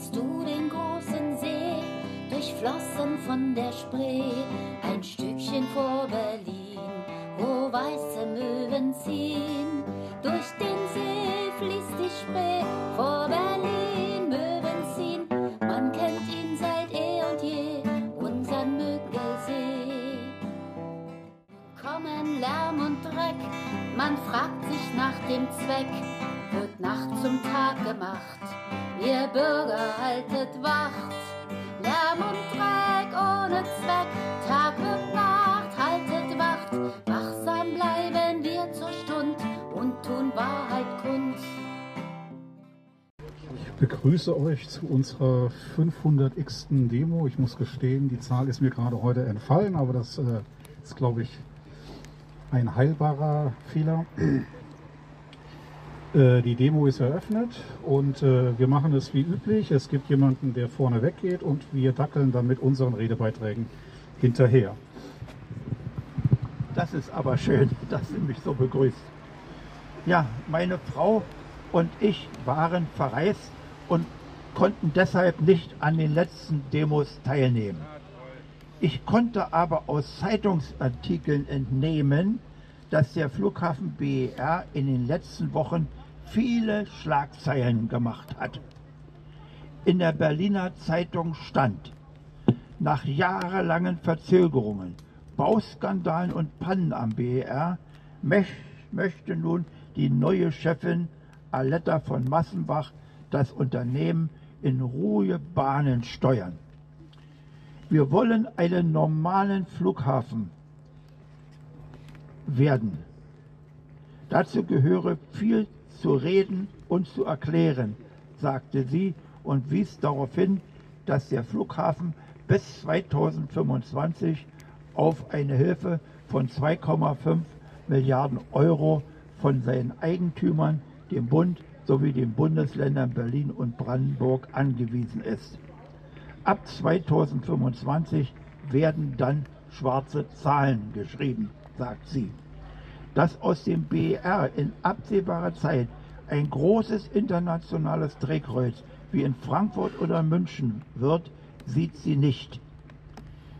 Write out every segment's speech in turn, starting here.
siehst du den großen See, durchflossen von der Spree, ein Stückchen vor Berlin, wo weiße Möwen ziehen. Durch den See fließt die Spree, vor Berlin Möwen ziehen. Man kennt ihn seit eh und je, unseren Müggelsee. Kommen Lärm und Dreck, man fragt sich nach dem Zweck, wird Nacht zum Tag gemacht. Ihr Bürger haltet Wacht, Lärm und Dreck ohne Zweck, Tag und Nacht haltet Wacht, wachsam bleiben wir zur Stund und tun Wahrheit kund. Ich begrüße euch zu unserer 500x. Demo. Ich muss gestehen, die Zahl ist mir gerade heute entfallen, aber das äh, ist, glaube ich, ein heilbarer Fehler. Äh, die Demo ist eröffnet und äh, wir machen es wie üblich. Es gibt jemanden, der vorne weggeht und wir dackeln dann mit unseren Redebeiträgen hinterher. Das ist aber schön, dass sie mich so begrüßt. Ja, meine Frau und ich waren verreist und konnten deshalb nicht an den letzten Demos teilnehmen. Ich konnte aber aus Zeitungsartikeln entnehmen, dass der Flughafen BER in den letzten Wochen viele Schlagzeilen gemacht hat. In der Berliner Zeitung stand, nach jahrelangen Verzögerungen, Bauskandalen und Pannen am BER möchte nun die neue Chefin Aletta von Massenbach das Unternehmen in ruhige Bahnen steuern. Wir wollen einen normalen Flughafen werden. Dazu gehöre viel zu reden und zu erklären, sagte sie und wies darauf hin, dass der Flughafen bis 2025 auf eine Hilfe von 2,5 Milliarden Euro von seinen Eigentümern, dem Bund sowie den Bundesländern Berlin und Brandenburg angewiesen ist. Ab 2025 werden dann schwarze Zahlen geschrieben, sagt sie. Dass aus dem BER in absehbarer Zeit ein großes internationales Drehkreuz wie in Frankfurt oder München wird, sieht sie nicht.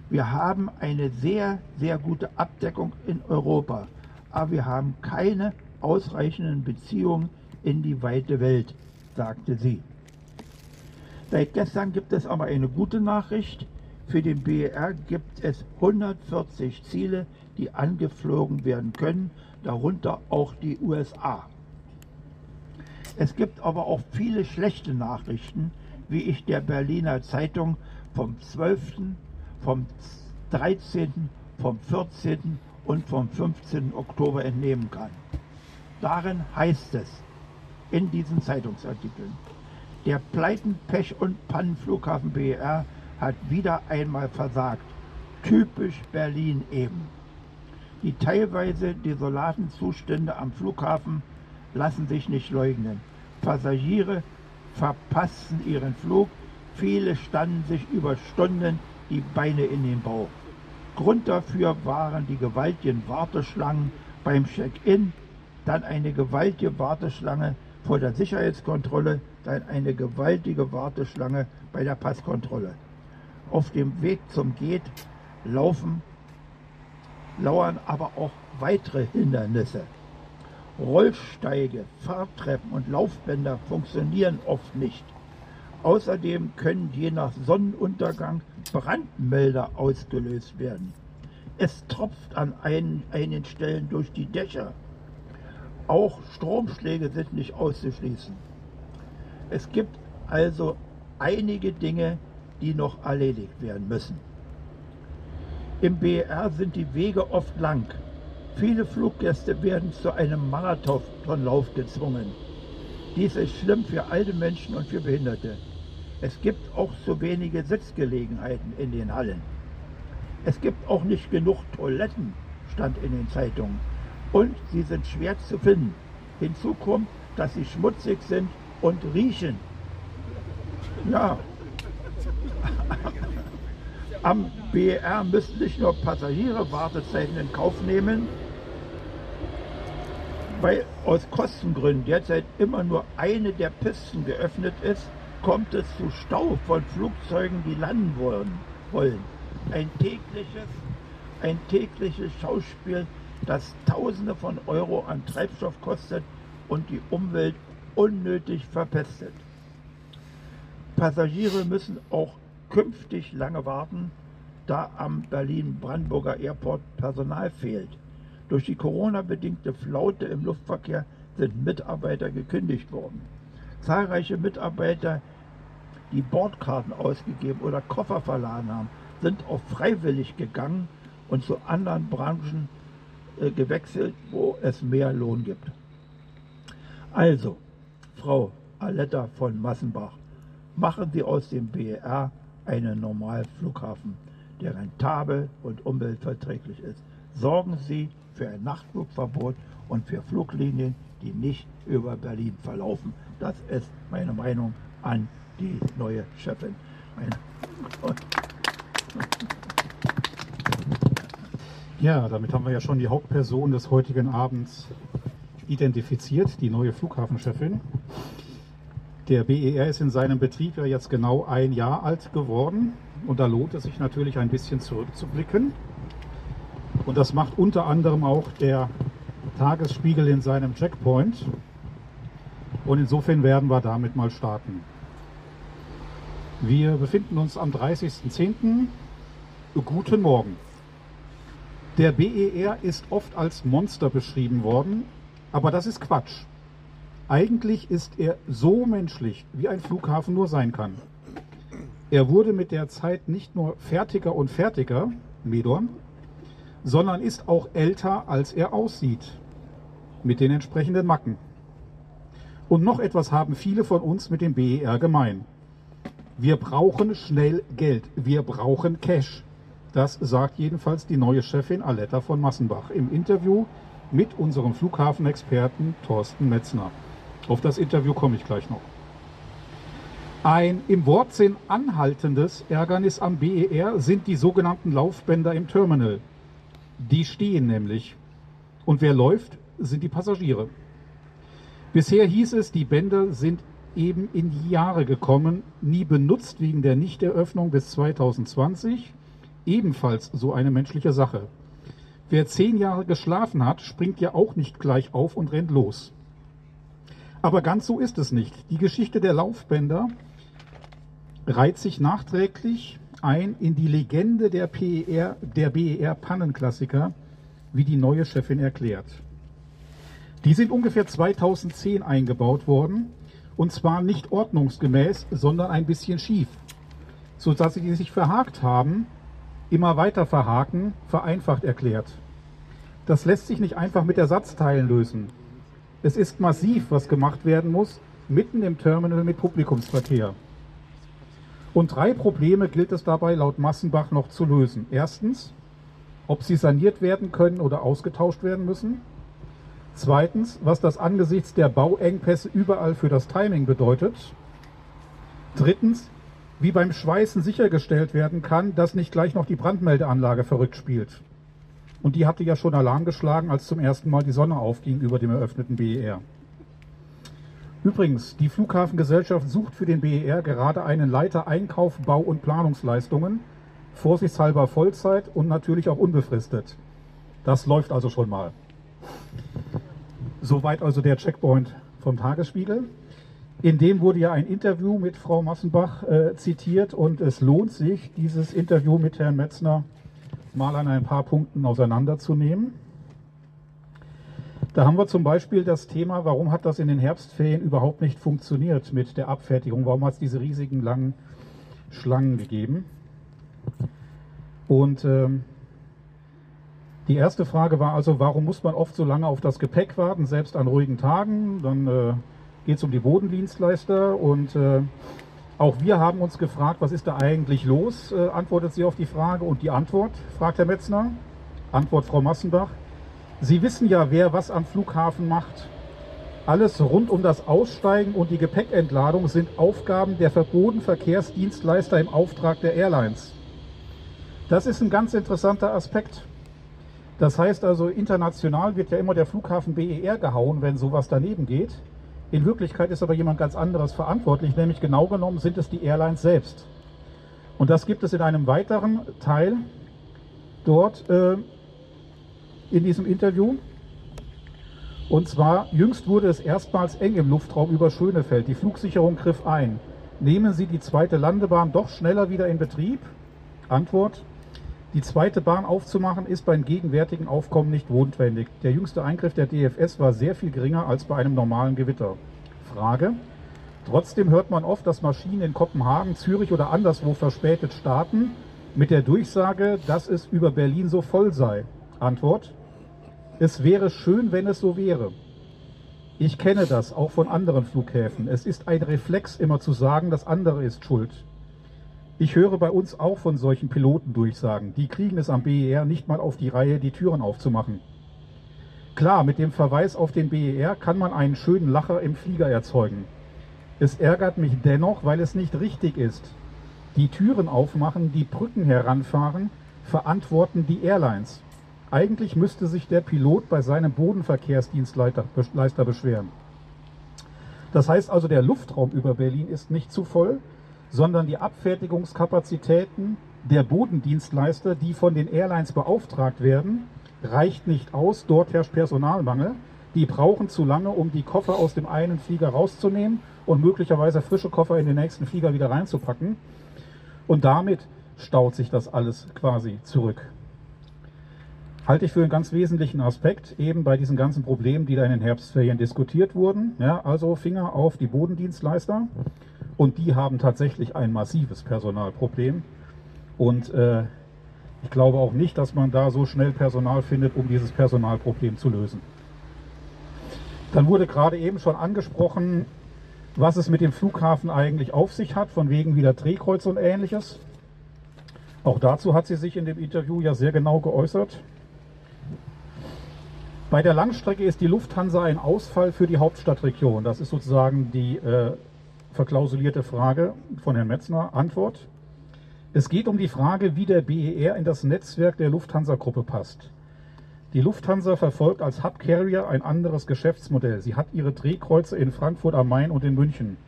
Wir haben eine sehr, sehr gute Abdeckung in Europa, aber wir haben keine ausreichenden Beziehungen in die weite Welt, sagte sie. Seit gestern gibt es aber eine gute Nachricht. Für den BER gibt es 140 Ziele, die angeflogen werden können, darunter auch die USA. Es gibt aber auch viele schlechte Nachrichten, wie ich der Berliner Zeitung vom 12., vom 13., vom 14. und vom 15. Oktober entnehmen kann. Darin heißt es, in diesen Zeitungsartikeln, der Pleiten, Pech und Pannenflughafen BER hat wieder einmal versagt. Typisch Berlin eben. Die teilweise desolaten Zustände am Flughafen lassen sich nicht leugnen. Passagiere verpassten ihren Flug, viele standen sich über Stunden die Beine in den Bauch. Grund dafür waren die gewaltigen Warteschlangen beim Check-in, dann eine gewaltige Warteschlange vor der Sicherheitskontrolle, dann eine gewaltige Warteschlange bei der Passkontrolle. Auf dem Weg zum Gate laufen, lauern aber auch weitere Hindernisse. Rollsteige, Fahrtreppen und Laufbänder funktionieren oft nicht. Außerdem können je nach Sonnenuntergang Brandmelder ausgelöst werden. Es tropft an einen, einigen Stellen durch die Dächer. Auch Stromschläge sind nicht auszuschließen. Es gibt also einige Dinge, die noch erledigt werden müssen. Im BR sind die Wege oft lang. Viele Fluggäste werden zu einem Marathonlauf gezwungen. Dies ist schlimm für alte Menschen und für Behinderte. Es gibt auch zu wenige Sitzgelegenheiten in den Hallen. Es gibt auch nicht genug Toiletten, stand in den Zeitungen. Und sie sind schwer zu finden. Hinzu kommt, dass sie schmutzig sind und riechen. Ja. Am BR müssen nicht nur Passagiere Wartezeiten in Kauf nehmen, weil aus Kostengründen derzeit immer nur eine der Pisten geöffnet ist, kommt es zu Stau von Flugzeugen, die landen wollen. Ein tägliches, ein tägliches Schauspiel, das Tausende von Euro an Treibstoff kostet und die Umwelt unnötig verpestet. Passagiere müssen auch künftig lange warten, da am Berlin-Brandenburger Airport Personal fehlt. Durch die Corona-bedingte Flaute im Luftverkehr sind Mitarbeiter gekündigt worden. Zahlreiche Mitarbeiter, die Bordkarten ausgegeben oder Koffer verladen haben, sind auch freiwillig gegangen und zu anderen Branchen äh, gewechselt, wo es mehr Lohn gibt. Also, Frau Aletta von Massenbach, machen Sie aus dem BER einen Normalflughafen, der rentabel und umweltverträglich ist. Sorgen Sie für ein Nachtflugverbot und für Fluglinien, die nicht über Berlin verlaufen. Das ist meine Meinung an die neue Chefin. Ja, damit haben wir ja schon die Hauptperson des heutigen Abends identifiziert, die neue Flughafenchefin. Der BER ist in seinem Betrieb ja jetzt genau ein Jahr alt geworden und da lohnt es sich natürlich ein bisschen zurückzublicken. Und das macht unter anderem auch der Tagesspiegel in seinem Checkpoint. Und insofern werden wir damit mal starten. Wir befinden uns am 30.10. Guten Morgen. Der BER ist oft als Monster beschrieben worden, aber das ist Quatsch. Eigentlich ist er so menschlich, wie ein Flughafen nur sein kann. Er wurde mit der Zeit nicht nur fertiger und fertiger, Medorn, sondern ist auch älter, als er aussieht, mit den entsprechenden Macken. Und noch etwas haben viele von uns mit dem BER gemein. Wir brauchen schnell Geld, wir brauchen Cash. Das sagt jedenfalls die neue Chefin Aletta von Massenbach im Interview mit unserem Flughafenexperten Thorsten Metzner. Auf das Interview komme ich gleich noch. Ein im Wortsinn anhaltendes Ärgernis am BER sind die sogenannten Laufbänder im Terminal. Die stehen nämlich. Und wer läuft, sind die Passagiere. Bisher hieß es, die Bänder sind eben in die Jahre gekommen, nie benutzt wegen der Nichteröffnung bis 2020. Ebenfalls so eine menschliche Sache. Wer zehn Jahre geschlafen hat, springt ja auch nicht gleich auf und rennt los. Aber ganz so ist es nicht. Die Geschichte der Laufbänder reiht sich nachträglich ein in die Legende der, PER, der BER Pannenklassiker, wie die neue Chefin erklärt. Die sind ungefähr 2010 eingebaut worden und zwar nicht ordnungsgemäß, sondern ein bisschen schief, sodass sie sich verhakt haben immer weiter verhaken, vereinfacht erklärt. Das lässt sich nicht einfach mit Ersatzteilen lösen. Es ist massiv, was gemacht werden muss, mitten im Terminal mit Publikumsverkehr. Und drei Probleme gilt es dabei laut Massenbach noch zu lösen. Erstens, ob sie saniert werden können oder ausgetauscht werden müssen. Zweitens, was das angesichts der Bauengpässe überall für das Timing bedeutet. Drittens, wie beim Schweißen sichergestellt werden kann, dass nicht gleich noch die Brandmeldeanlage verrückt spielt. Und die hatte ja schon Alarm geschlagen, als zum ersten Mal die Sonne aufging über dem eröffneten BER. Übrigens, die Flughafengesellschaft sucht für den BER gerade einen Leiter Einkauf, Bau und Planungsleistungen, vorsichtshalber Vollzeit und natürlich auch unbefristet. Das läuft also schon mal. Soweit also der Checkpoint vom Tagesspiegel. In dem wurde ja ein Interview mit Frau Massenbach äh, zitiert und es lohnt sich, dieses Interview mit Herrn Metzner mal an ein paar Punkten auseinanderzunehmen. Da haben wir zum Beispiel das Thema, warum hat das in den Herbstferien überhaupt nicht funktioniert mit der Abfertigung? Warum hat es diese riesigen langen Schlangen gegeben? Und ähm, die erste Frage war also, warum muss man oft so lange auf das Gepäck warten, selbst an ruhigen Tagen? Dann äh, geht es um die Bodendienstleister und äh, auch wir haben uns gefragt, was ist da eigentlich los? Äh, antwortet sie auf die Frage und die Antwort, fragt Herr Metzner. Antwort Frau Massenbach. Sie wissen ja, wer was am Flughafen macht. Alles rund um das Aussteigen und die Gepäckentladung sind Aufgaben der Bodenverkehrsdienstleister im Auftrag der Airlines. Das ist ein ganz interessanter Aspekt. Das heißt also, international wird ja immer der Flughafen BER gehauen, wenn sowas daneben geht. In Wirklichkeit ist aber jemand ganz anderes verantwortlich, nämlich genau genommen sind es die Airlines selbst. Und das gibt es in einem weiteren Teil dort äh, in diesem Interview. Und zwar, jüngst wurde es erstmals eng im Luftraum über Schönefeld. Die Flugsicherung griff ein. Nehmen Sie die zweite Landebahn doch schneller wieder in Betrieb? Antwort, die zweite Bahn aufzumachen ist beim gegenwärtigen Aufkommen nicht notwendig. Der jüngste Eingriff der DFS war sehr viel geringer als bei einem normalen Gewitter. Frage. Trotzdem hört man oft, dass Maschinen in Kopenhagen, Zürich oder anderswo verspätet starten, mit der Durchsage, dass es über Berlin so voll sei. Antwort. Es wäre schön, wenn es so wäre. Ich kenne das auch von anderen Flughäfen. Es ist ein Reflex, immer zu sagen, das andere ist schuld. Ich höre bei uns auch von solchen Pilotendurchsagen. Die kriegen es am BER nicht mal auf die Reihe, die Türen aufzumachen. Klar, mit dem Verweis auf den BER kann man einen schönen Lacher im Flieger erzeugen. Es ärgert mich dennoch, weil es nicht richtig ist. Die Türen aufmachen, die Brücken heranfahren, verantworten die Airlines. Eigentlich müsste sich der Pilot bei seinem Bodenverkehrsdienstleister beschweren. Das heißt also, der Luftraum über Berlin ist nicht zu voll, sondern die Abfertigungskapazitäten der Bodendienstleister, die von den Airlines beauftragt werden, reicht nicht aus. Dort herrscht Personalmangel. Die brauchen zu lange, um die Koffer aus dem einen Flieger rauszunehmen und möglicherweise frische Koffer in den nächsten Flieger wieder reinzupacken. Und damit staut sich das alles quasi zurück. Halte ich für einen ganz wesentlichen Aspekt, eben bei diesen ganzen Problemen, die da in den Herbstferien diskutiert wurden. Ja, also Finger auf die Bodendienstleister. Und die haben tatsächlich ein massives Personalproblem. Und äh, ich glaube auch nicht, dass man da so schnell Personal findet, um dieses Personalproblem zu lösen. Dann wurde gerade eben schon angesprochen, was es mit dem Flughafen eigentlich auf sich hat, von wegen wieder Drehkreuz und ähnliches. Auch dazu hat sie sich in dem Interview ja sehr genau geäußert. Bei der Langstrecke ist die Lufthansa ein Ausfall für die Hauptstadtregion. Das ist sozusagen die äh, verklausulierte Frage von Herrn Metzner. Antwort. Es geht um die Frage, wie der BER in das Netzwerk der Lufthansa-Gruppe passt. Die Lufthansa verfolgt als Hub Carrier ein anderes Geschäftsmodell. Sie hat ihre Drehkreuze in Frankfurt am Main und in München.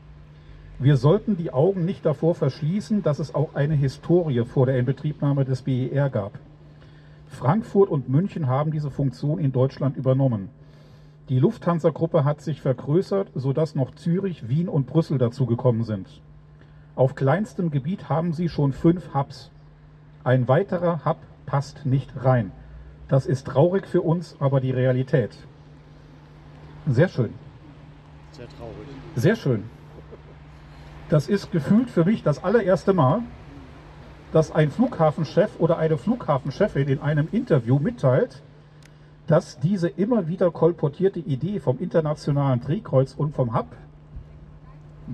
Wir sollten die Augen nicht davor verschließen, dass es auch eine Historie vor der Inbetriebnahme des BER gab. Frankfurt und München haben diese Funktion in Deutschland übernommen. Die Lufthansa-Gruppe hat sich vergrößert, sodass noch Zürich, Wien und Brüssel dazugekommen sind. Auf kleinstem Gebiet haben sie schon fünf Hubs. Ein weiterer Hub passt nicht rein. Das ist traurig für uns, aber die Realität. Sehr schön. Sehr traurig. Sehr schön. Das ist gefühlt für mich das allererste Mal, dass ein Flughafenchef oder eine Flughafenchefin in einem Interview mitteilt, dass diese immer wieder kolportierte Idee vom internationalen Drehkreuz und vom Hub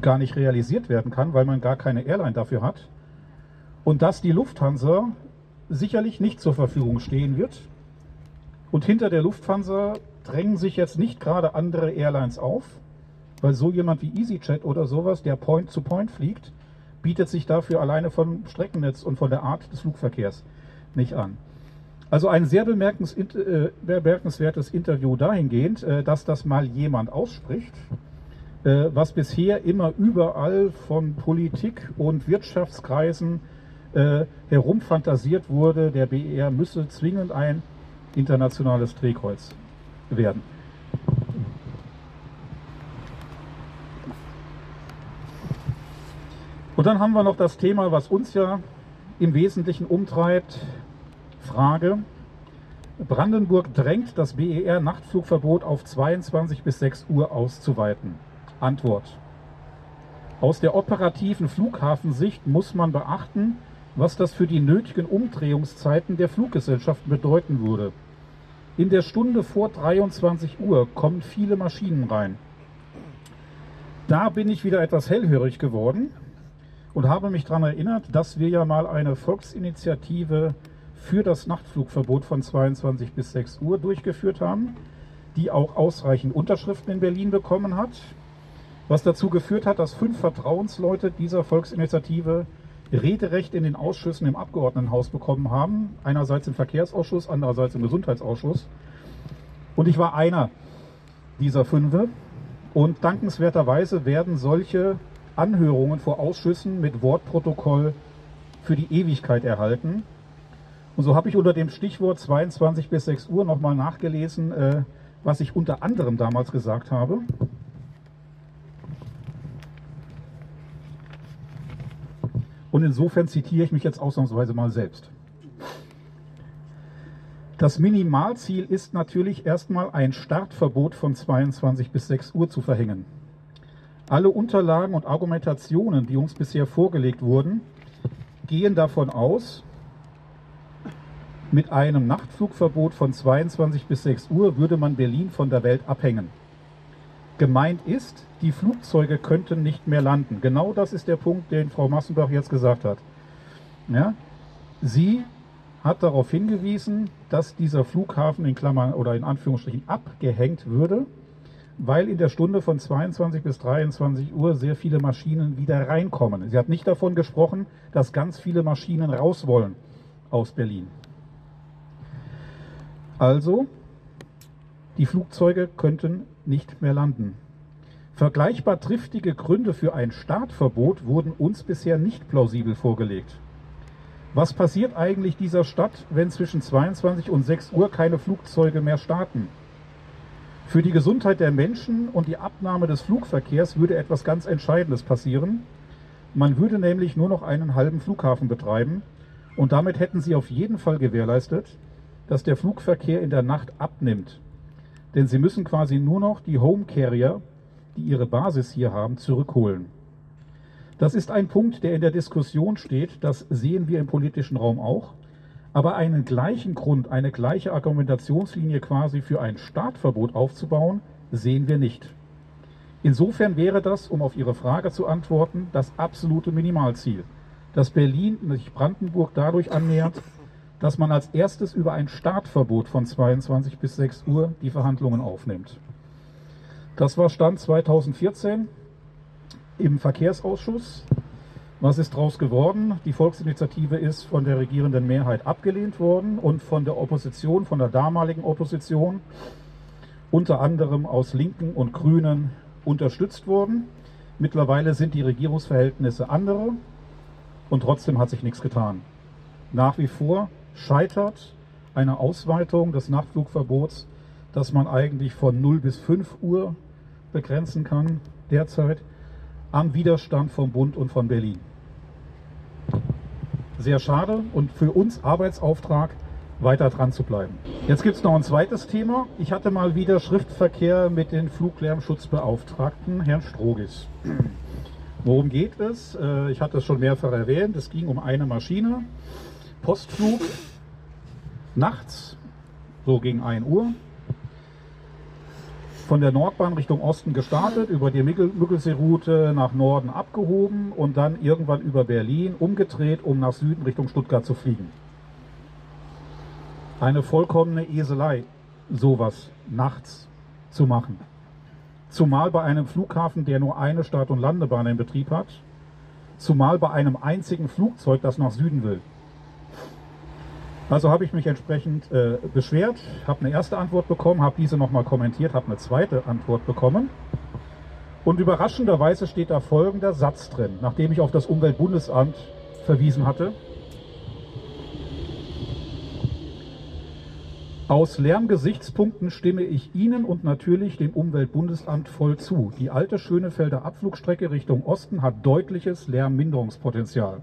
gar nicht realisiert werden kann, weil man gar keine Airline dafür hat. Und dass die Lufthansa sicherlich nicht zur Verfügung stehen wird. Und hinter der Lufthansa drängen sich jetzt nicht gerade andere Airlines auf, weil so jemand wie EasyJet oder sowas, der Point-to-Point -Point fliegt, bietet sich dafür alleine vom Streckennetz und von der Art des Flugverkehrs nicht an. Also ein sehr äh, bemerkenswertes Interview dahingehend, äh, dass das mal jemand ausspricht, äh, was bisher immer überall von Politik und Wirtschaftskreisen herumfantasiert wurde, der BER müsse zwingend ein internationales Drehkreuz werden. Und dann haben wir noch das Thema, was uns ja im Wesentlichen umtreibt, Frage. Brandenburg drängt das BER-Nachtflugverbot auf 22 bis 6 Uhr auszuweiten. Antwort. Aus der operativen Flughafensicht muss man beachten, was das für die nötigen Umdrehungszeiten der Fluggesellschaften bedeuten würde. In der Stunde vor 23 Uhr kommen viele Maschinen rein. Da bin ich wieder etwas hellhörig geworden und habe mich daran erinnert, dass wir ja mal eine Volksinitiative für das Nachtflugverbot von 22 bis 6 Uhr durchgeführt haben, die auch ausreichend Unterschriften in Berlin bekommen hat, was dazu geführt hat, dass fünf Vertrauensleute dieser Volksinitiative Rederecht in den Ausschüssen im Abgeordnetenhaus bekommen haben. Einerseits im Verkehrsausschuss, andererseits im Gesundheitsausschuss. Und ich war einer dieser Fünfe. Und dankenswerterweise werden solche Anhörungen vor Ausschüssen mit Wortprotokoll für die Ewigkeit erhalten. Und so habe ich unter dem Stichwort 22 bis 6 Uhr nochmal nachgelesen, äh, was ich unter anderem damals gesagt habe. Und insofern zitiere ich mich jetzt ausnahmsweise mal selbst. Das Minimalziel ist natürlich erstmal ein Startverbot von 22 bis 6 Uhr zu verhängen. Alle Unterlagen und Argumentationen, die uns bisher vorgelegt wurden, gehen davon aus, mit einem Nachtflugverbot von 22 bis 6 Uhr würde man Berlin von der Welt abhängen. Gemeint ist, die Flugzeuge könnten nicht mehr landen. Genau das ist der Punkt, den Frau Massenbach jetzt gesagt hat. Ja? Sie hat darauf hingewiesen, dass dieser Flughafen in Klammern oder in Anführungsstrichen abgehängt würde, weil in der Stunde von 22 bis 23 Uhr sehr viele Maschinen wieder reinkommen. Sie hat nicht davon gesprochen, dass ganz viele Maschinen raus wollen aus Berlin. Also, die Flugzeuge könnten nicht mehr landen. Vergleichbar triftige Gründe für ein Startverbot wurden uns bisher nicht plausibel vorgelegt. Was passiert eigentlich dieser Stadt, wenn zwischen 22 und 6 Uhr keine Flugzeuge mehr starten? Für die Gesundheit der Menschen und die Abnahme des Flugverkehrs würde etwas ganz Entscheidendes passieren. Man würde nämlich nur noch einen halben Flughafen betreiben und damit hätten sie auf jeden Fall gewährleistet, dass der Flugverkehr in der Nacht abnimmt. Denn sie müssen quasi nur noch die Home Carrier, die ihre Basis hier haben, zurückholen. Das ist ein Punkt, der in der Diskussion steht. Das sehen wir im politischen Raum auch. Aber einen gleichen Grund, eine gleiche Argumentationslinie quasi für ein Startverbot aufzubauen, sehen wir nicht. Insofern wäre das, um auf Ihre Frage zu antworten, das absolute Minimalziel, dass Berlin sich Brandenburg dadurch annähert, dass man als erstes über ein Startverbot von 22 bis 6 Uhr die Verhandlungen aufnimmt. Das war Stand 2014 im Verkehrsausschuss. Was ist daraus geworden? Die Volksinitiative ist von der regierenden Mehrheit abgelehnt worden und von der Opposition, von der damaligen Opposition, unter anderem aus Linken und Grünen, unterstützt worden. Mittlerweile sind die Regierungsverhältnisse andere und trotzdem hat sich nichts getan. Nach wie vor scheitert eine Ausweitung des Nachtflugverbots, das man eigentlich von 0 bis 5 Uhr begrenzen kann derzeit am Widerstand vom Bund und von Berlin. Sehr schade und für uns Arbeitsauftrag, weiter dran zu bleiben. Jetzt gibt es noch ein zweites Thema. Ich hatte mal wieder Schriftverkehr mit den Fluglärmschutzbeauftragten, Herrn Strogis. Worum geht es? Äh, ich hatte es schon mehrfach erwähnt. Es ging um eine Maschine, Postflug, nachts, so gegen 1 Uhr, von der Nordbahn Richtung Osten gestartet, über die Müggelsee-Route nach Norden abgehoben und dann irgendwann über Berlin umgedreht, um nach Süden Richtung Stuttgart zu fliegen. Eine vollkommene Eselei, sowas nachts zu machen. Zumal bei einem Flughafen, der nur eine Start- und Landebahn in Betrieb hat, zumal bei einem einzigen Flugzeug, das nach Süden will. Also habe ich mich entsprechend äh, beschwert, habe eine erste Antwort bekommen, habe diese nochmal kommentiert, habe eine zweite Antwort bekommen. Und überraschenderweise steht da folgender Satz drin, nachdem ich auf das Umweltbundesamt verwiesen hatte. Aus Lärmgesichtspunkten stimme ich Ihnen und natürlich dem Umweltbundesamt voll zu. Die alte Schönefelder Abflugstrecke Richtung Osten hat deutliches Lärmminderungspotenzial.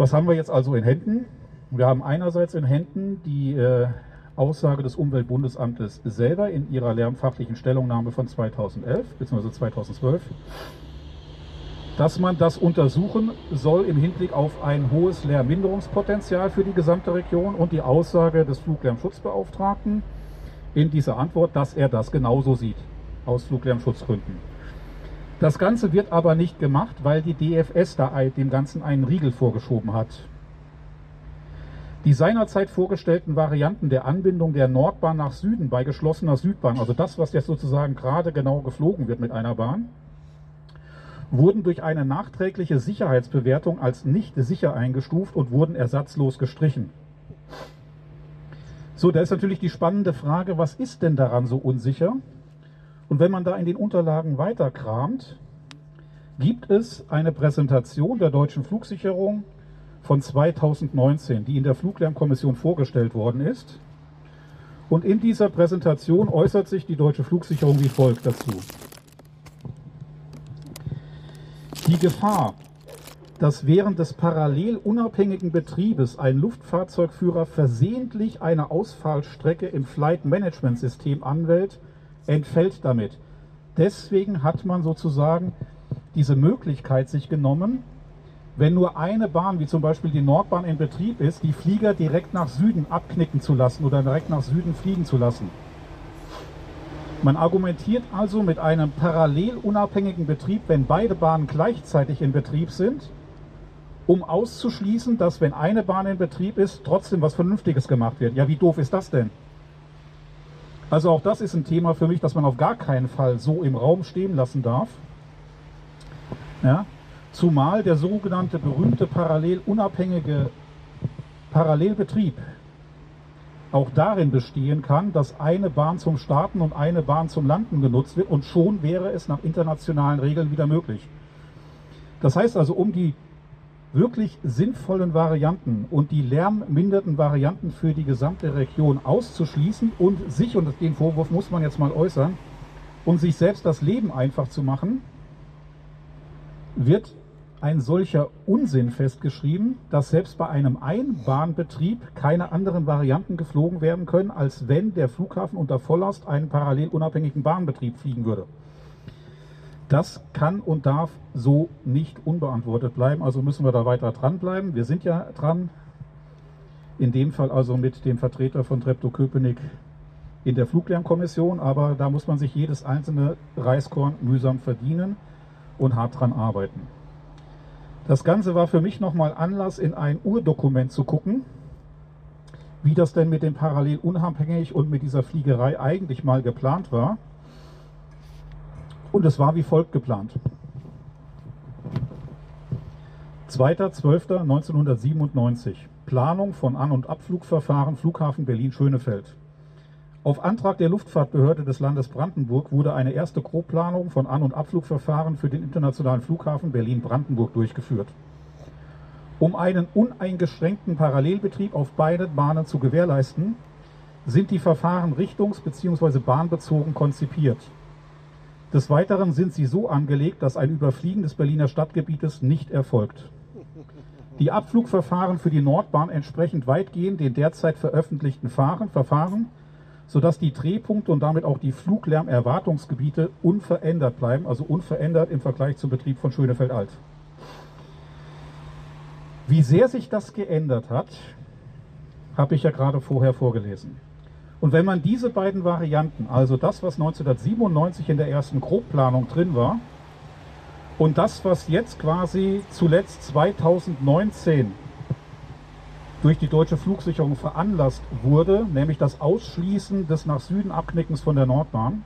Was haben wir jetzt also in Händen? Wir haben einerseits in Händen die äh, Aussage des Umweltbundesamtes selber in ihrer lärmfachlichen Stellungnahme von 2011 bzw. 2012, dass man das untersuchen soll im Hinblick auf ein hohes Lärmminderungspotenzial für die gesamte Region und die Aussage des Fluglärmschutzbeauftragten in dieser Antwort, dass er das genauso sieht aus Fluglärmschutzgründen. Das Ganze wird aber nicht gemacht, weil die DFS da dem Ganzen einen Riegel vorgeschoben hat. Die seinerzeit vorgestellten Varianten der Anbindung der Nordbahn nach Süden bei geschlossener Südbahn, also das, was jetzt sozusagen gerade genau geflogen wird mit einer Bahn, wurden durch eine nachträgliche Sicherheitsbewertung als nicht sicher eingestuft und wurden ersatzlos gestrichen. So, da ist natürlich die spannende Frage, was ist denn daran so unsicher? Und wenn man da in den Unterlagen weiterkramt, gibt es eine Präsentation der deutschen Flugsicherung von 2019, die in der Fluglärmkommission vorgestellt worden ist. Und in dieser Präsentation äußert sich die deutsche Flugsicherung wie folgt dazu. Die Gefahr, dass während des parallel unabhängigen Betriebes ein Luftfahrzeugführer versehentlich eine Ausfallstrecke im Flight Management System anwählt, entfällt damit. Deswegen hat man sozusagen diese Möglichkeit sich genommen, wenn nur eine Bahn, wie zum Beispiel die Nordbahn in Betrieb ist, die Flieger direkt nach Süden abknicken zu lassen oder direkt nach Süden fliegen zu lassen. Man argumentiert also mit einem parallel unabhängigen Betrieb, wenn beide Bahnen gleichzeitig in Betrieb sind, um auszuschließen, dass wenn eine Bahn in Betrieb ist, trotzdem was Vernünftiges gemacht wird. Ja, wie doof ist das denn? Also auch das ist ein Thema für mich, das man auf gar keinen Fall so im Raum stehen lassen darf. Ja? Zumal der sogenannte berühmte parallel unabhängige Parallelbetrieb auch darin bestehen kann, dass eine Bahn zum Starten und eine Bahn zum Landen genutzt wird und schon wäre es nach internationalen Regeln wieder möglich. Das heißt also, um die wirklich sinnvollen Varianten und die lärmminderten Varianten für die gesamte Region auszuschließen und sich, und den Vorwurf muss man jetzt mal äußern, um sich selbst das Leben einfach zu machen, wird ein solcher Unsinn festgeschrieben, dass selbst bei einem Einbahnbetrieb keine anderen Varianten geflogen werden können, als wenn der Flughafen unter Volllast einen parallel unabhängigen Bahnbetrieb fliegen würde. Das kann und darf so nicht unbeantwortet bleiben, also müssen wir da weiter dranbleiben. Wir sind ja dran, in dem Fall also mit dem Vertreter von Treptow-Köpenick in der Fluglärmkommission, aber da muss man sich jedes einzelne Reiskorn mühsam verdienen und hart dran arbeiten. Das Ganze war für mich nochmal Anlass, in ein Urdokument zu gucken, wie das denn mit dem Parallel unabhängig und mit dieser Fliegerei eigentlich mal geplant war. Und es war wie folgt geplant. 2.12.1997. Planung von An- und Abflugverfahren Flughafen Berlin-Schönefeld. Auf Antrag der Luftfahrtbehörde des Landes Brandenburg wurde eine erste Grobplanung von An- und Abflugverfahren für den internationalen Flughafen Berlin-Brandenburg durchgeführt. Um einen uneingeschränkten Parallelbetrieb auf beiden Bahnen zu gewährleisten, sind die Verfahren richtungs- bzw. bahnbezogen konzipiert. Des Weiteren sind sie so angelegt, dass ein Überfliegen des Berliner Stadtgebietes nicht erfolgt. Die Abflugverfahren für die Nordbahn entsprechen weitgehend den derzeit veröffentlichten Verfahren sodass die Drehpunkte und damit auch die Fluglärmerwartungsgebiete unverändert bleiben, also unverändert im Vergleich zum Betrieb von Schönefeld-Alt. Wie sehr sich das geändert hat, habe ich ja gerade vorher vorgelesen. Und wenn man diese beiden Varianten, also das, was 1997 in der ersten Grobplanung drin war, und das, was jetzt quasi zuletzt 2019 durch die deutsche Flugsicherung veranlasst wurde, nämlich das Ausschließen des nach Süden Abknickens von der Nordbahn,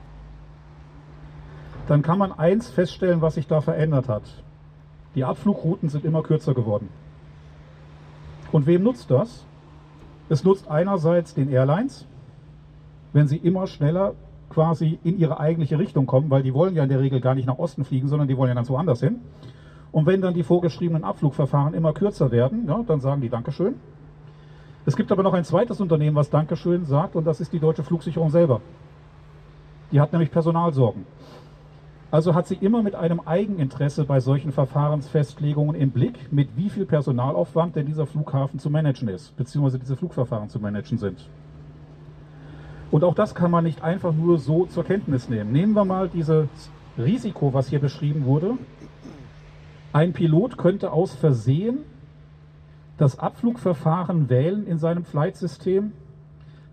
dann kann man eins feststellen, was sich da verändert hat. Die Abflugrouten sind immer kürzer geworden. Und wem nutzt das? Es nutzt einerseits den Airlines, wenn sie immer schneller quasi in ihre eigentliche Richtung kommen, weil die wollen ja in der Regel gar nicht nach Osten fliegen, sondern die wollen ja ganz woanders hin. Und wenn dann die vorgeschriebenen Abflugverfahren immer kürzer werden, ja, dann sagen die Dankeschön, es gibt aber noch ein zweites Unternehmen, was Dankeschön sagt, und das ist die Deutsche Flugsicherung selber. Die hat nämlich Personalsorgen. Also hat sie immer mit einem Eigeninteresse bei solchen Verfahrensfestlegungen im Blick, mit wie viel Personalaufwand denn dieser Flughafen zu managen ist, beziehungsweise diese Flugverfahren zu managen sind. Und auch das kann man nicht einfach nur so zur Kenntnis nehmen. Nehmen wir mal dieses Risiko, was hier beschrieben wurde. Ein Pilot könnte aus Versehen das Abflugverfahren wählen in seinem Flight-System,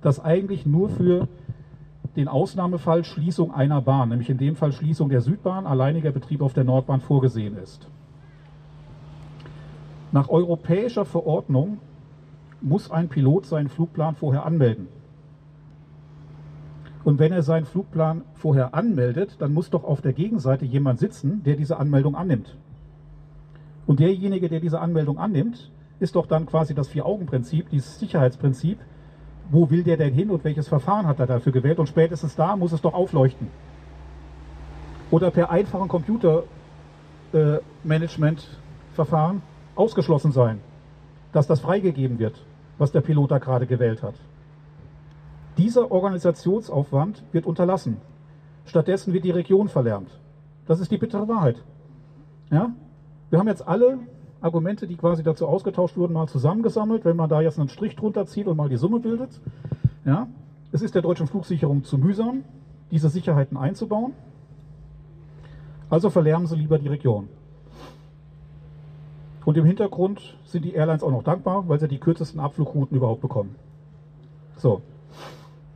das eigentlich nur für den Ausnahmefall Schließung einer Bahn, nämlich in dem Fall Schließung der Südbahn, alleiniger Betrieb auf der Nordbahn vorgesehen ist. Nach europäischer Verordnung muss ein Pilot seinen Flugplan vorher anmelden. Und wenn er seinen Flugplan vorher anmeldet, dann muss doch auf der Gegenseite jemand sitzen, der diese Anmeldung annimmt. Und derjenige, der diese Anmeldung annimmt, ist doch dann quasi das Vier-Augen-Prinzip, dieses Sicherheitsprinzip, wo will der denn hin und welches Verfahren hat er dafür gewählt und spätestens da muss es doch aufleuchten. Oder per einfachen Computermanagement-Verfahren äh, ausgeschlossen sein, dass das freigegeben wird, was der Pilot da gerade gewählt hat. Dieser Organisationsaufwand wird unterlassen. Stattdessen wird die Region verlärmt. Das ist die bittere Wahrheit. Ja? Wir haben jetzt alle Argumente, die quasi dazu ausgetauscht wurden, mal zusammengesammelt, wenn man da jetzt einen Strich drunter zieht und mal die Summe bildet. Ja? Es ist der deutschen Flugsicherung zu mühsam, diese Sicherheiten einzubauen. Also verlärmen sie lieber die Region. Und im Hintergrund sind die Airlines auch noch dankbar, weil sie die kürzesten Abflugrouten überhaupt bekommen. So,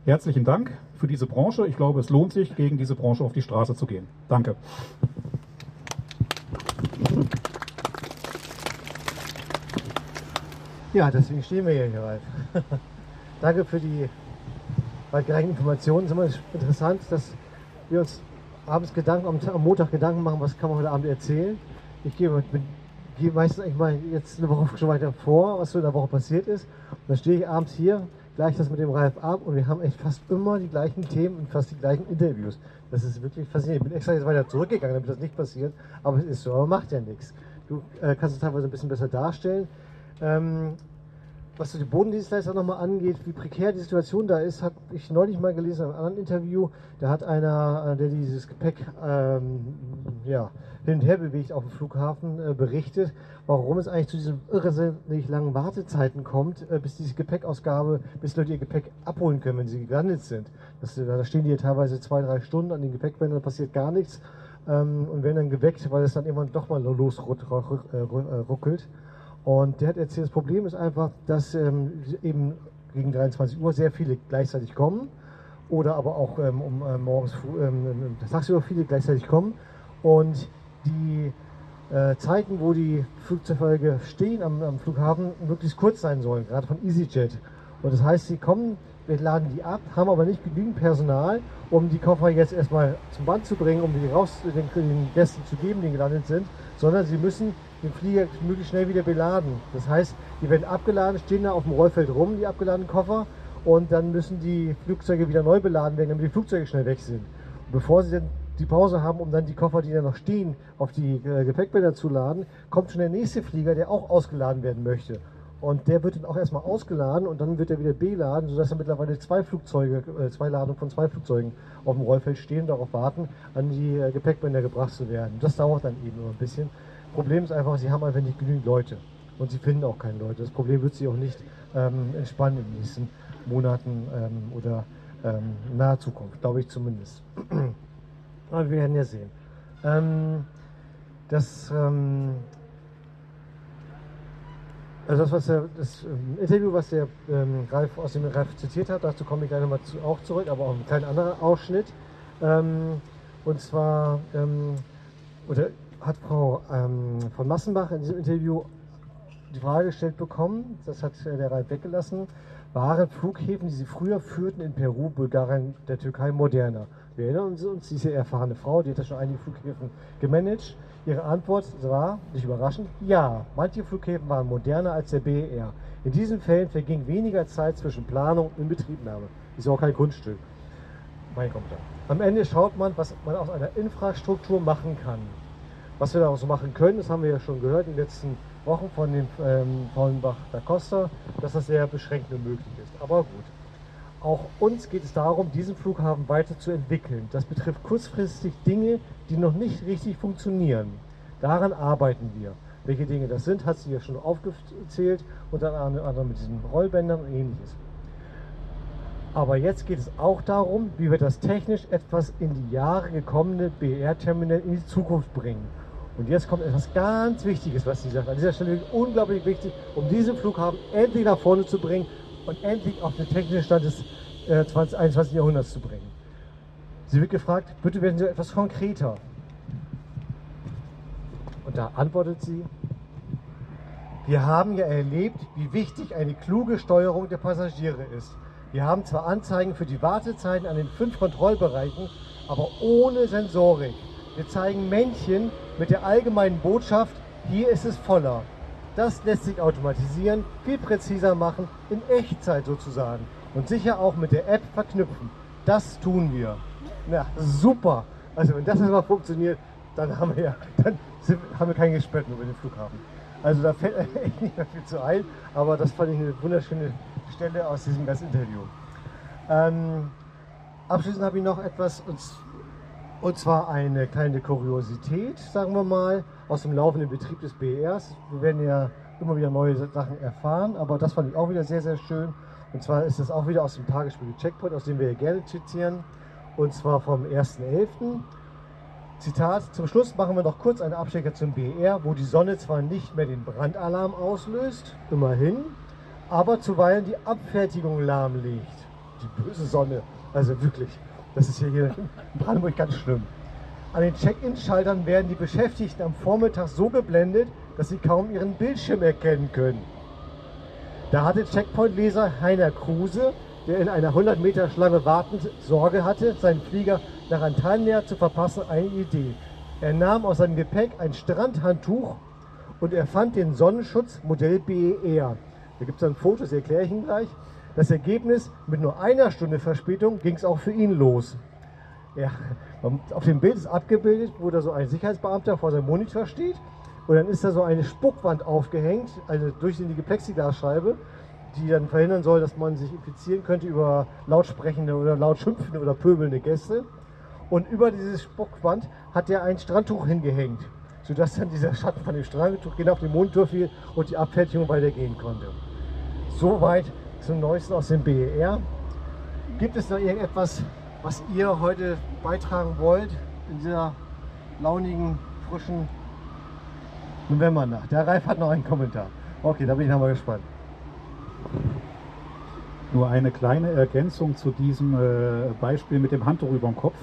herzlichen Dank für diese Branche. Ich glaube, es lohnt sich, gegen diese Branche auf die Straße zu gehen. Danke. Ja, deswegen stehen wir hier, Ralf. Danke für die weitgereichten Informationen. Es ist immer interessant, dass wir uns abends Gedanken, am, Montag Gedanken machen, was kann man heute Abend erzählen. Ich gehe, gehe meistens eigentlich mal jetzt eine Woche schon weiter vor, was so in der Woche passiert ist. Und dann stehe ich abends hier, gleich das mit dem Ralf ab und wir haben echt fast immer die gleichen Themen und fast die gleichen Interviews. Das ist wirklich faszinierend. Ich bin extra jetzt weiter zurückgegangen, damit das nicht passiert, aber es ist so, aber macht ja nichts. Du äh, kannst es teilweise ein bisschen besser darstellen. Ähm, was die Bodendienstleister nochmal angeht, wie prekär die Situation da ist, habe ich neulich mal gelesen in einem anderen Interview. Da hat einer, äh, der dieses Gepäck ähm, ja, hin und her bewegt auf dem Flughafen, äh, berichtet, warum es eigentlich zu diesen irrsinnig langen Wartezeiten kommt, äh, bis diese Gepäckausgabe, bis Leute ihr Gepäck abholen können, wenn sie gelandet sind. Das, da stehen die teilweise zwei, drei Stunden an den Gepäckbändern, passiert gar nichts ähm, und werden dann geweckt, weil es dann irgendwann doch mal losruckelt. Und der hat erzählt, das Problem ist einfach, dass ähm, eben gegen 23 Uhr sehr viele gleichzeitig kommen oder aber auch ähm, um äh, morgens ähm, tagsüber viele gleichzeitig kommen und die äh, Zeiten, wo die Flugzeuge stehen am, am, Flughafen, möglichst kurz sein sollen, gerade von EasyJet. Und das heißt, sie kommen, wir laden die ab, haben aber nicht genügend Personal, um die Koffer jetzt erstmal zum Band zu bringen, um die raus den, den Gästen zu geben, die gelandet sind, sondern sie müssen den Flieger möglichst schnell wieder beladen. Das heißt, die werden abgeladen, stehen da auf dem Rollfeld rum, die abgeladenen Koffer, und dann müssen die Flugzeuge wieder neu beladen werden, damit die Flugzeuge schnell weg sind. Und bevor sie dann die Pause haben, um dann die Koffer, die da noch stehen, auf die äh, Gepäckbänder zu laden, kommt schon der nächste Flieger, der auch ausgeladen werden möchte. Und der wird dann auch erstmal ausgeladen und dann wird er wieder beladen, sodass dann mittlerweile zwei Flugzeuge, äh, zwei Ladungen von zwei Flugzeugen auf dem Rollfeld stehen und darauf warten, an die äh, Gepäckbänder gebracht zu werden. Das dauert dann eben immer ein bisschen. Problem ist einfach, sie haben einfach nicht genügend Leute. Und sie finden auch keine Leute. Das Problem wird sich auch nicht ähm, entspannen in den nächsten Monaten ähm, oder ähm, naher Zukunft, glaube ich zumindest. Aber wir werden ja sehen. Ähm, das, ähm, also das, was der, das ähm, Interview, was der ähm, Ralf aus dem Ralf zitiert hat, dazu komme ich gleich nochmal zu, auch zurück, aber auch ein kleiner anderer Ausschnitt. und zwar, oder hat Frau ähm, von Massenbach in diesem Interview die Frage gestellt bekommen, das hat der Ralf weggelassen, waren Flughäfen, die sie früher führten in Peru, Bulgarien, der Türkei moderner? Wir erinnern uns, diese erfahrene Frau, die hat ja schon einige Flughäfen gemanagt. Ihre Antwort war, nicht überraschend, ja, manche Flughäfen waren moderner als der BER. In diesen Fällen verging weniger Zeit zwischen Planung und Inbetriebnahme. Ist auch kein Kunststück. Mein Kommentar. Am Ende schaut man, was man aus einer Infrastruktur machen kann. Was wir daraus machen können, das haben wir ja schon gehört in den letzten Wochen von dem ähm, Paulenbach da Costa, dass das sehr beschränkt nur möglich ist. Aber gut. Auch uns geht es darum, diesen Flughafen weiterzuentwickeln. Das betrifft kurzfristig Dinge, die noch nicht richtig funktionieren. Daran arbeiten wir. Welche Dinge das sind, hat sie ja schon aufgezählt, unter anderem mit diesen Rollbändern und ähnliches. Aber jetzt geht es auch darum, wie wir das technisch etwas in die Jahre gekommene BR-Terminal in die Zukunft bringen. Und jetzt kommt etwas ganz Wichtiges, was sie sagt. An dieser Stelle unglaublich wichtig, um diesen Flughafen endlich nach vorne zu bringen und endlich auf den technischen Stand des äh, 20, 21. Jahrhunderts zu bringen. Sie wird gefragt, bitte werden Sie etwas konkreter. Und da antwortet sie, wir haben ja erlebt, wie wichtig eine kluge Steuerung der Passagiere ist. Wir haben zwar Anzeigen für die Wartezeiten an den fünf Kontrollbereichen, aber ohne Sensorik. Wir zeigen Männchen mit der allgemeinen Botschaft, hier ist es voller. Das lässt sich automatisieren, viel präziser machen, in Echtzeit sozusagen. und sicher auch mit der App verknüpfen. Das tun wir. Na, super. Also wenn das mal funktioniert, dann haben wir ja, dann sind, haben wir kein Gespött über den Flughafen. Also da fällt echt nicht mehr viel zu ein, aber das fand ich eine wunderschöne Stelle aus diesem ganzen Interview. Ähm, abschließend habe ich noch etwas, und, und zwar eine kleine Kuriosität, sagen wir mal, aus dem laufenden Betrieb des BERs. Wir werden ja immer wieder neue Sachen erfahren, aber das fand ich auch wieder sehr, sehr schön. Und zwar ist es auch wieder aus dem Tagesspiegel Checkpoint, aus dem wir gerne zitieren, und zwar vom 1.11. Zitat, zum Schluss machen wir noch kurz einen Abstecher zum BR, wo die Sonne zwar nicht mehr den Brandalarm auslöst, immerhin, aber zuweilen die Abfertigung lahmlegt. Die böse Sonne, also wirklich, das ist hier in Brandenburg ganz schlimm. An den Check-in-Schaltern werden die Beschäftigten am Vormittag so geblendet, dass sie kaum ihren Bildschirm erkennen können. Da hatte Checkpoint-Leser Heiner Kruse, der in einer 100 Meter Schlange wartend Sorge hatte, seinen Flieger nach Antalya zu verpassen, eine Idee. Er nahm aus seinem Gepäck ein Strandhandtuch und er fand den Sonnenschutz Modell BER. Da gibt es dann Fotos, erkläre ich Ihnen gleich. Das Ergebnis, mit nur einer Stunde Verspätung ging es auch für ihn los. Ja, auf dem Bild ist abgebildet, wo da so ein Sicherheitsbeamter vor seinem Monitor steht und dann ist da so eine Spuckwand aufgehängt, eine durchsichtige Plexiglasscheibe, die dann verhindern soll, dass man sich infizieren könnte über lautsprechende oder laut schimpfende oder pöbelnde Gäste. Und über diese Spuckwand hat er ein Strandtuch hingehängt, sodass dann dieser Schatten von dem Strandtuch genau auf den Monitor fiel und die Abfertigung weitergehen konnte. Soweit zum Neuesten aus dem BER. Gibt es noch irgendetwas, was ihr heute beitragen wollt in dieser launigen, frischen Novembernacht? Der Ralf hat noch einen Kommentar. Okay, da bin ich nochmal gespannt. Nur eine kleine Ergänzung zu diesem äh, Beispiel mit dem Handtuch über dem Kopf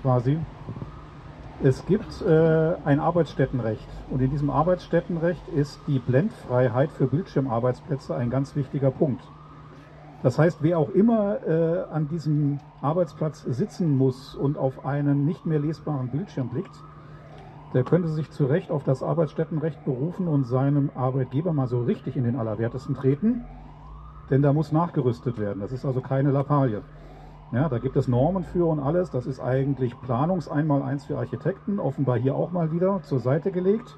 quasi. Es gibt äh, ein Arbeitsstättenrecht und in diesem Arbeitsstättenrecht ist die Blendfreiheit für Bildschirmarbeitsplätze ein ganz wichtiger Punkt. Das heißt, wer auch immer äh, an diesem Arbeitsplatz sitzen muss und auf einen nicht mehr lesbaren Bildschirm blickt, der könnte sich zu Recht auf das Arbeitsstättenrecht berufen und seinem Arbeitgeber mal so richtig in den Allerwertesten treten denn da muss nachgerüstet werden. Das ist also keine Lappalie. Ja, da gibt es Normen für und alles. Das ist eigentlich Planungseinmaleins für Architekten, offenbar hier auch mal wieder zur Seite gelegt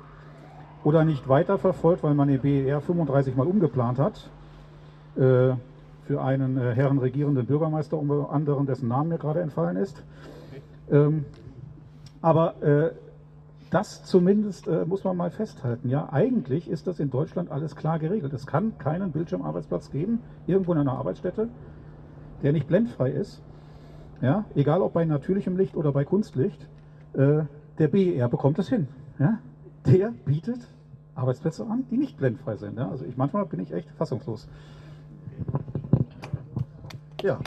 oder nicht weiterverfolgt, weil man den BER 35 mal umgeplant hat. Äh, für einen äh, Herren regierenden Bürgermeister, unter anderem, dessen Name mir gerade entfallen ist. Ähm, aber äh, das zumindest äh, muss man mal festhalten. Ja, eigentlich ist das in Deutschland alles klar geregelt. Es kann keinen Bildschirmarbeitsplatz geben, irgendwo in einer Arbeitsstätte, der nicht blendfrei ist. Ja, egal ob bei natürlichem Licht oder bei Kunstlicht. Äh, der BER bekommt es hin. Ja? Der bietet Arbeitsplätze an, die nicht blendfrei sind. Ja? Also ich manchmal bin ich echt fassungslos. Ja,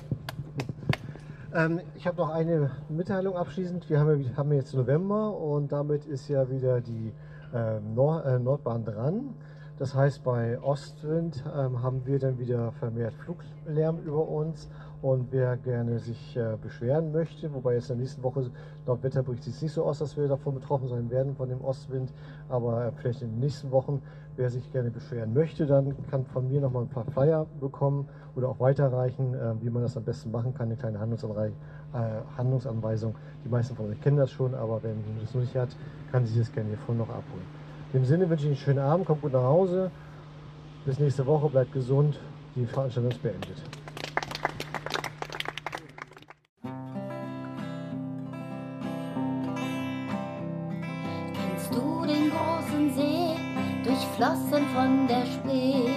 ähm, ich habe noch eine Mitteilung abschließend. Wir haben, haben jetzt November und damit ist ja wieder die äh, Nord äh, Nordbahn dran. Das heißt, bei Ostwind ähm, haben wir dann wieder vermehrt Fluglärm über uns und wer gerne sich äh, beschweren möchte, wobei jetzt in der nächsten Woche laut Wetterbericht sieht es nicht so aus, dass wir davon betroffen sein werden von dem Ostwind, aber äh, vielleicht in den nächsten Wochen, wer sich gerne beschweren möchte, dann kann von mir nochmal ein paar Flyer bekommen oder auch weiterreichen, äh, wie man das am besten machen kann, eine kleine Handlungsanrei äh, Handlungsanweisung. Die meisten von euch kennen das schon, aber wenn man das noch nicht hat, kann sich das gerne hiervon noch abholen. In dem Sinne wünsche ich einen schönen Abend, kommt gut nach Hause. Bis nächste Woche, bleibt gesund. Die Veranstaltung ist beendet. Spree,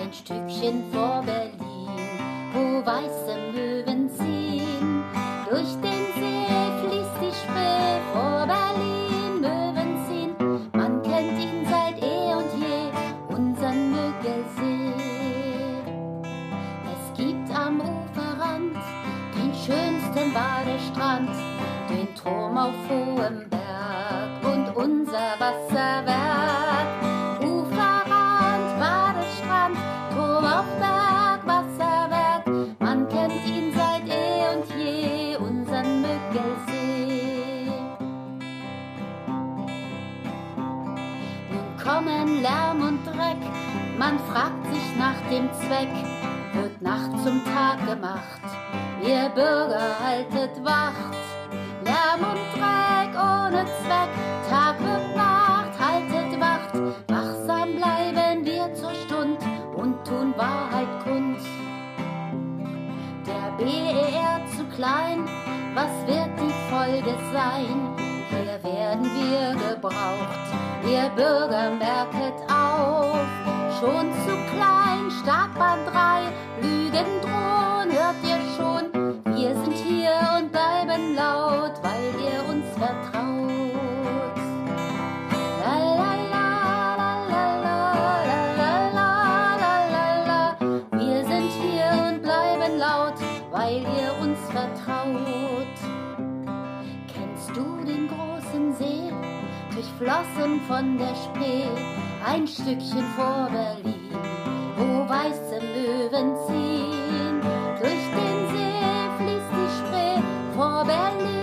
ein Stückchen vor Berlin, wo weiße Möwen dem Zweck, wird Nacht zum Tag gemacht. Ihr Bürger haltet Wacht, Lärm und Dreck ohne Zweck, Tag und Nacht haltet Wacht. Wachsam bleiben wir zur Stund und tun Wahrheit kund. Der BER zu klein, was wird die Folge sein? Hier werden wir gebraucht, ihr Bürger merket auf. Schon zu klein, Startbahn 3, Lügen drohen, hört ihr schon? Wir sind hier und bleiben laut, weil ihr uns vertraut. La la la. Wir sind hier und bleiben laut, weil ihr uns vertraut. Kennst du den großen See, durchflossen von der Spree, ein Stückchen vor Berlin, wo weiße Möwen ziehen. Durch den See fließt die Spree vor Berlin.